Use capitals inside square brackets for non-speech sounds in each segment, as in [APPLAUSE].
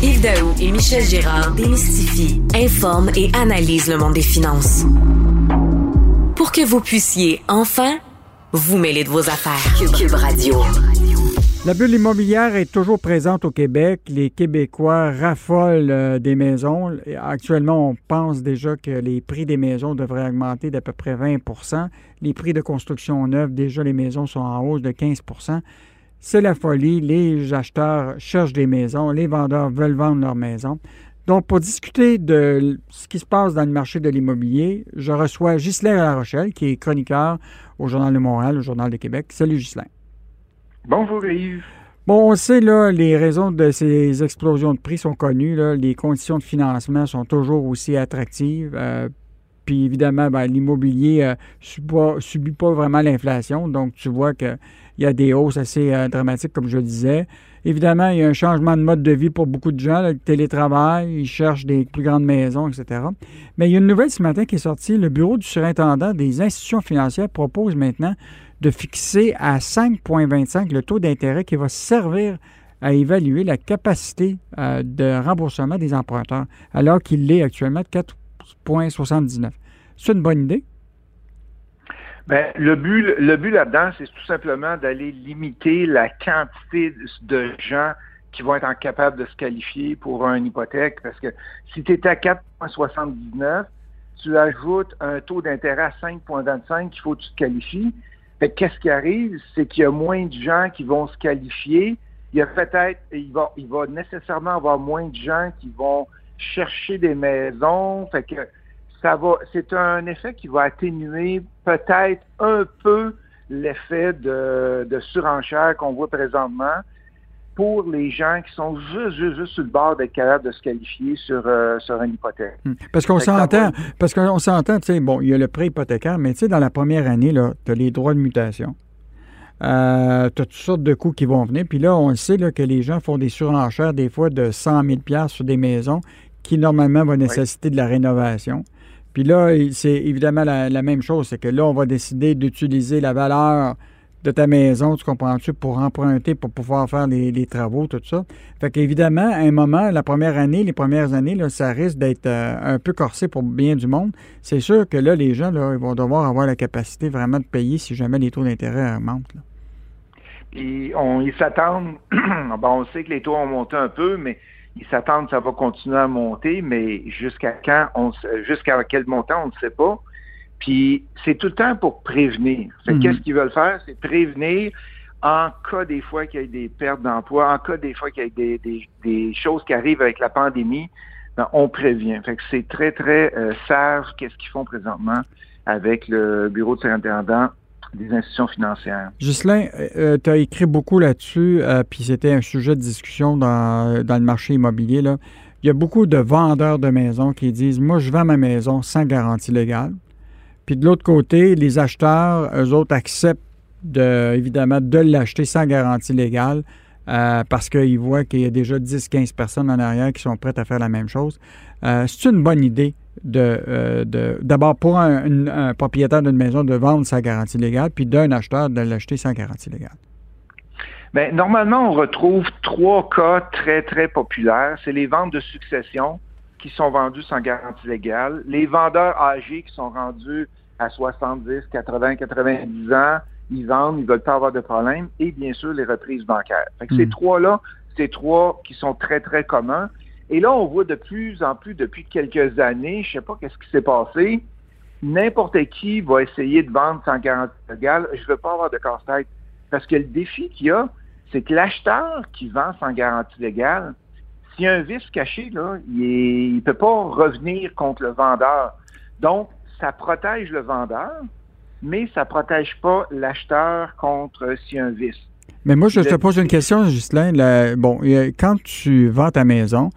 Yves Daou et Michel Girard démystifient, informent et analysent le monde des finances. Pour que vous puissiez enfin vous mêler de vos affaires. Cube, Radio. La bulle immobilière est toujours présente au Québec. Les Québécois raffolent euh, des maisons. Actuellement, on pense déjà que les prix des maisons devraient augmenter d'à peu près 20% Les prix de construction neuve, déjà les maisons sont en hausse de 15 c'est la folie. Les acheteurs cherchent des maisons, les vendeurs veulent vendre leurs maisons. Donc, pour discuter de ce qui se passe dans le marché de l'immobilier, je reçois Ghislain La Rochelle, qui est chroniqueur au Journal de Montréal, au Journal de Québec. Salut, Ghislain. Bonjour, Yves. Bon, on sait, là, les raisons de ces explosions de prix sont connues. Les conditions de financement sont toujours aussi attractives. Euh, puis évidemment, ben, l'immobilier ne euh, subit pas vraiment l'inflation. Donc, tu vois qu'il y a des hausses assez euh, dramatiques, comme je le disais. Évidemment, il y a un changement de mode de vie pour beaucoup de gens. le télétravail, ils cherchent des plus grandes maisons, etc. Mais il y a une nouvelle ce matin qui est sortie. Le bureau du surintendant des institutions financières propose maintenant de fixer à 5,25 le taux d'intérêt qui va servir à évaluer la capacité euh, de remboursement des emprunteurs, alors qu'il l'est actuellement de 4 c'est une bonne idée? Ben, le but, là-dedans, c'est tout simplement d'aller limiter la quantité de gens qui vont être incapables de se qualifier pour une hypothèque. Parce que si tu es à 4,79, tu ajoutes un taux d'intérêt à 5,25 qu'il faut que tu te qualifies. qu'est-ce qui arrive? C'est qu'il y a moins de gens qui vont se qualifier. Il y a peut-être, il va, il va nécessairement avoir moins de gens qui vont chercher des maisons. Ça va, c'est un effet qui va atténuer peut-être un peu l'effet de, de surenchère qu'on voit présentement pour les gens qui sont juste, juste, juste sur le bord d'être capables de se qualifier sur, euh, sur une hypothèque. Hmm. Parce qu'on s'entend, parce qu'on s'entend, tu sais, bon, il y a le prêt hypothécaire, mais tu sais, dans la première année, là, tu as les droits de mutation. Euh, tu as toutes sortes de coûts qui vont venir. Puis là, on sait là, que les gens font des surenchères des fois de 100 000 sur des maisons qui normalement va nécessiter de la rénovation. Puis là, c'est évidemment la, même chose, c'est que là, on va décider d'utiliser la valeur de ta maison, tu comprends-tu, pour emprunter, pour pouvoir faire les, travaux, tout ça. Fait qu'évidemment, à un moment, la première année, les premières années, là, ça risque d'être euh, un peu corsé pour bien du monde. C'est sûr que là, les gens, là, ils vont devoir avoir la capacité vraiment de payer si jamais les taux d'intérêt. Puis on, ils s'attendent, [CLEARS THROAT] on sait que les taux ont monté un peu, mais ils s'attendent que ça va continuer à monter, mais jusqu'à quand, on, jusqu'à quel montant, on ne sait pas. Puis c'est tout le temps pour prévenir. Mhm. Qu'est-ce qu'ils veulent faire? C'est prévenir en cas des fois qu'il y ait des pertes d'emploi, en cas des fois qu'il y ait des, choses qui arrivent avec la pandémie, ben, on prévient. Fait que c'est très, très euh, sage qu'est-ce qu'ils font présentement avec le bureau de surintendant des institutions financières. Ghislain, euh, euh, tu as écrit beaucoup là-dessus, euh, puis c'était un sujet de discussion dans, le marché immobilier. Là. Il y a beaucoup de vendeurs de maisons qui disent Moi, je vends ma maison sans garantie légale. Puis de l'autre côté, les acheteurs, eux autres, acceptent de, évidemment de l'acheter sans garantie légale parce qu'ils voient qu'il y a déjà 10-15 personnes en arrière qui sont prêtes à faire la même chose. c'est une bonne idée euh, de, d'abord pour un, propriétaire d'une maison de vendre sa garantie légale, puis d'un acheteur de l'acheter sans garantie légale? Bien, normalement, on retrouve trois cas très, très populaires. C'est les ventes de succession qui sont vendues sans garantie légale, les vendeurs âgés qui sont rendus à 70, 80, 90 ans, ils vendent, ils veulent pas avoir de problème, et bien sûr les reprises bancaires. Ces hmm. trois-là, c'est trois qui sont très, très communs. Et là, on voit de plus en plus depuis quelques années, je ne sais pas qu'est-ce qui s'est passé, n'importe qui va essayer de vendre sans garantie légale. Je ne veux pas avoir de casse-tête. Parce que le défi qu'il y a, c'est que l'acheteur qui vend sans garantie légale, s'il y a un vice caché, là, il ne peut pas revenir contre le vendeur. Donc, ça protège le vendeur, mais ça ne protège pas l'acheteur contre s'il y a un vice. Mais moi, je te pose une question, Ghislain. bon, quand tu vends ta maison,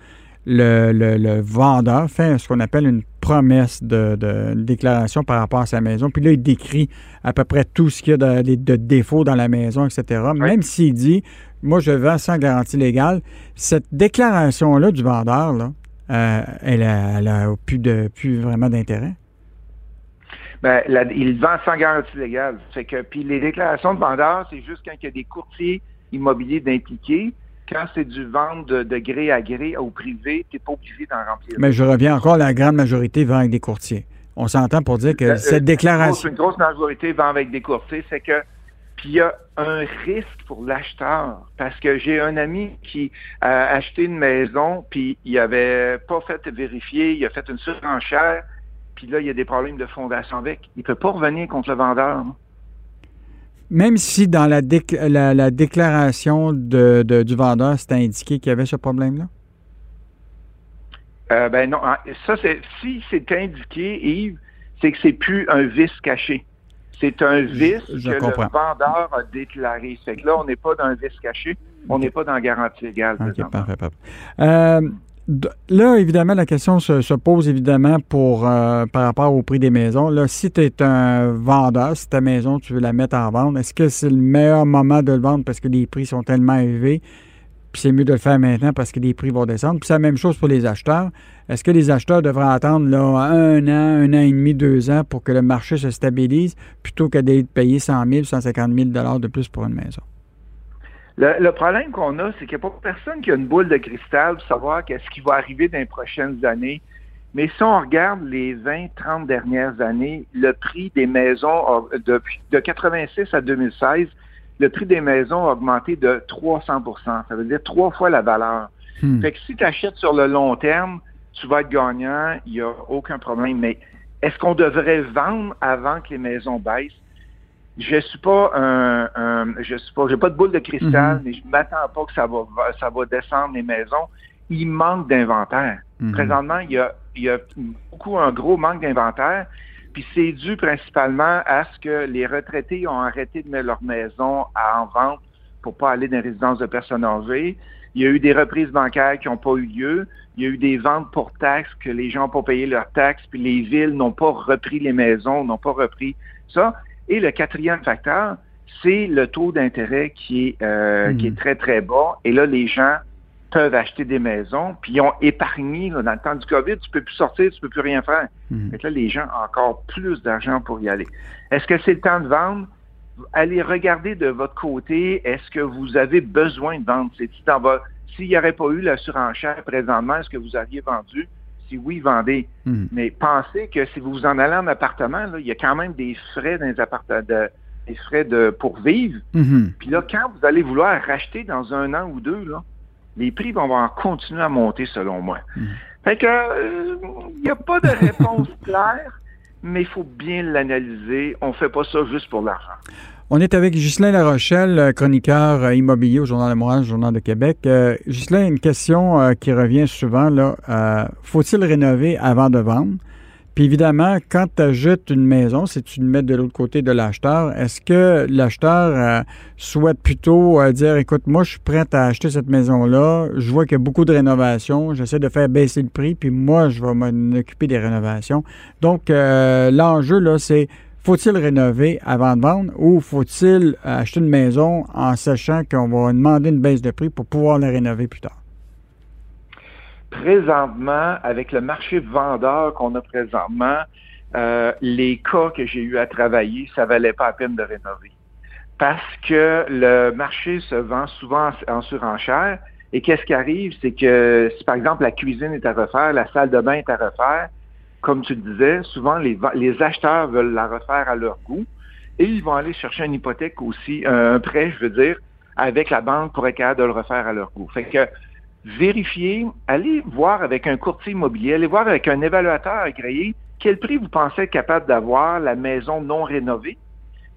le, vendeur fait ce qu'on appelle une promesse de, déclaration par rapport à sa maison. Puis là, il décrit à peu près tout ce qu'il y a de, défauts dans la maison, etc. Même s'il dit, moi, je vends sans garantie légale, cette déclaration-là du vendeur, là, euh, elle, n'a plus, de, plus vraiment d'intérêt? Ben, il vend sans garantie légale. que, puis les déclarations de vendeur, c'est juste quand il y a des courtiers immobiliers d'impliqués quand c'est du vente de, gré à gré au privé, tu n'es pas obligé d'en remplir. Mais je reviens encore, la grande majorité vend avec des courtiers. On s'entend pour dire que euh, cette déclaration... Une grosse, majorité vend avec des courtiers, c'est que... Puis il y a un risque pour l'acheteur parce que j'ai un ami qui a acheté une maison, puis il avait pas fait vérifier, il a fait une surenchère, puis là, il y a des problèmes de fondation avec. Il ne peut pas revenir contre le vendeur. Même si dans la, la, déclaration de, du vendeur, c'était indiqué qu'il y avait ce problème-là? Euh, ben non. Ah, ça, c'est si c'est indiqué, Yves, c'est que c'est plus un vice caché. C'est un vice que le vendeur a déclaré. C'est que là, on n'est pas dans un vice caché, on n'est pas dans la garantie légale. OK, parfait, parfait. Euh, Là, évidemment, la question se, pose évidemment pour euh, par rapport au prix des maisons. Là, si tu es un vendeur, si ta maison, tu veux la mettre en vente, est-ce que c'est le meilleur moment de le vendre? Parce que les prix sont tellement élevés? Puis c'est mieux de le faire maintenant parce que les prix vont descendre. Puis c'est la même chose pour les acheteurs. Est-ce que les acheteurs devraient attendre là, un an, un an et demi, deux ans pour que le marché se stabilise plutôt que d'être payé 100 000, 150 000 de plus pour une maison? Le, problème qu'on a, c'est qu'il n'y a pas personne qui a une boule de cristal pour savoir qu'est-ce qui va arriver dans les prochaines années. Mais si on regarde les 20, 30 dernières années, le prix des maisons, depuis de 86 à 2016, le prix des maisons a augmenté de 300% Ça veut dire trois fois la valeur. Hmm. Fait que si tu achètes sur le long terme, tu vas être gagnant, il n'y a aucun problème. Mais est-ce qu'on devrait vendre avant que les maisons baissent? Je suis pas un, je suis pas, j'ai pas de boule de cristal, mhm. mais je m'attends pas que ça va, ça va descendre les maisons. Il manque d'inventaire. Mhm. Présentement, il y a, il y a beaucoup un gros manque d'inventaire. Puis c'est dû principalement à ce que les retraités ont arrêté de mettre leur maison en vente pour pas aller dans les résidences de personnes âgées. Il y a eu des reprises bancaires qui n'ont pas eu lieu. Il y a eu des ventes pour taxes que les gens n'ont pas payé leurs taxes, puis les villes n'ont pas repris les maisons, n'ont pas repris ça. Et le quatrième facteur, c'est le taux d'intérêt qui est euh, qui est hmm. très, très bas. Et là, les gens peuvent acheter des maisons, puis ils ont épargné dans le temps du COVID, tu peux plus sortir, tu peux plus rien faire. Hmm. là, les gens ont encore plus d'argent pour y aller. Est-ce que c'est le temps de vendre? Allez regarder de votre côté, est-ce que vous avez besoin de vendre? S'il n'y aurait pas eu la surenchère présentement, est-ce que vous auriez vendu? Si oui, vendez. Hmm. Mais pensez que si vous en allez en appartement, il y a quand même des frais dans les appartements, des frais de, pour vivre. Hmm. Puis là, quand vous allez vouloir racheter dans un an ou deux, là, les prix vont continuer à monter selon moi. Hmm. Fait que il n'y a pas de réponse [LAUGHS] claire, mais il faut bien l'analyser. On ne fait pas ça juste pour l'argent. On est avec Ghislain Larochelle, euh, chroniqueur euh, immobilier au Journal de Montréal, Journal de Québec. Euh, une question euh, qui revient souvent, faut-il rénover avant de vendre? Puis évidemment, quand tu ajoutes une maison, si tu le mets de l'autre côté de l'acheteur, est-ce que l'acheteur souhaite plutôt dire, écoute, moi, je suis prêt à acheter cette maison-là, je vois qu'il y a beaucoup de rénovations, j'essaie de faire baisser le prix, puis moi, je vais m'occuper des rénovations. Donc, l'enjeu, là, c'est faut-il rénover avant de vendre ou faut-il acheter une maison en sachant qu'on va demander une baisse de prix pour pouvoir la rénover plus tard? Présentement, avec le marché vendeur qu'on a présentement, euh, les cas que j'ai eu à travailler, ça valait pas la peine de rénover. Parce que le marché se vend souvent en surenchère. Et qu'est-ce qui arrive? C'est que si par exemple la cuisine est à refaire, la salle de bain est à refaire, comme tu le disais, souvent les, les acheteurs veulent la refaire à leur goût et ils vont aller chercher une hypothèque aussi, un prêt, je veux dire, avec la banque pour être capable de le refaire à leur goût. Fait que vérifiez, allez voir avec un courtier immobilier, allez voir avec un évaluateur agréé quel prix vous pensez être capable d'avoir la maison non rénovée.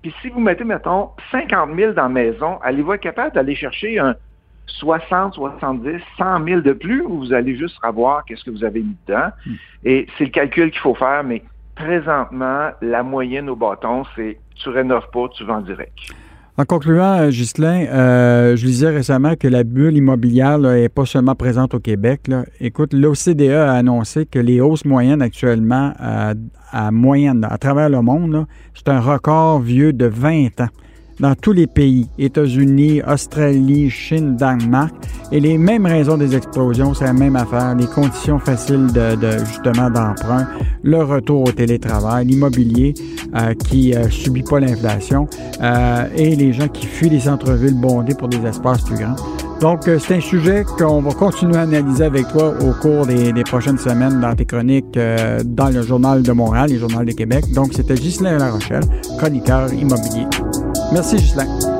Puis si vous mettez, mettons, 50 000 dans la maison, allez-vous être capable d'aller chercher un 60, 70, 100 000 de plus ou vous allez juste savoir qu'est-ce que vous avez mis dedans? Hmm. Et c'est le calcul qu'il faut faire, mais présentement, la moyenne au bâton, c'est tu rénoves pas, tu vends direct. En concluant, euh, Ghislain, euh, je lisais récemment que la bulle immobilière n'est pas seulement présente au Québec. Écoute, l'OCDE a annoncé que les hausses moyennes actuellement à, à moyenne à travers le monde, c'est un record vieux de 20 ans dans tous les pays, États-Unis, Australie, Chine, Danemark. Et les mêmes raisons des explosions, c'est la même affaire. Les conditions faciles de, justement d'emprunt, le retour au télétravail, l'immobilier euh, qui euh, subit pas l'inflation euh, et les gens qui fuient les centres-villes bondés pour des espaces plus grands. Donc, euh, c'est un sujet qu'on va continuer à analyser avec toi au cours des, prochaines semaines dans tes chroniques euh, dans le Journal de Montréal et le Journal de Québec. Donc, c'était Ghislain La Rochelle, chroniqueur immobilier. Merci, Ghislain.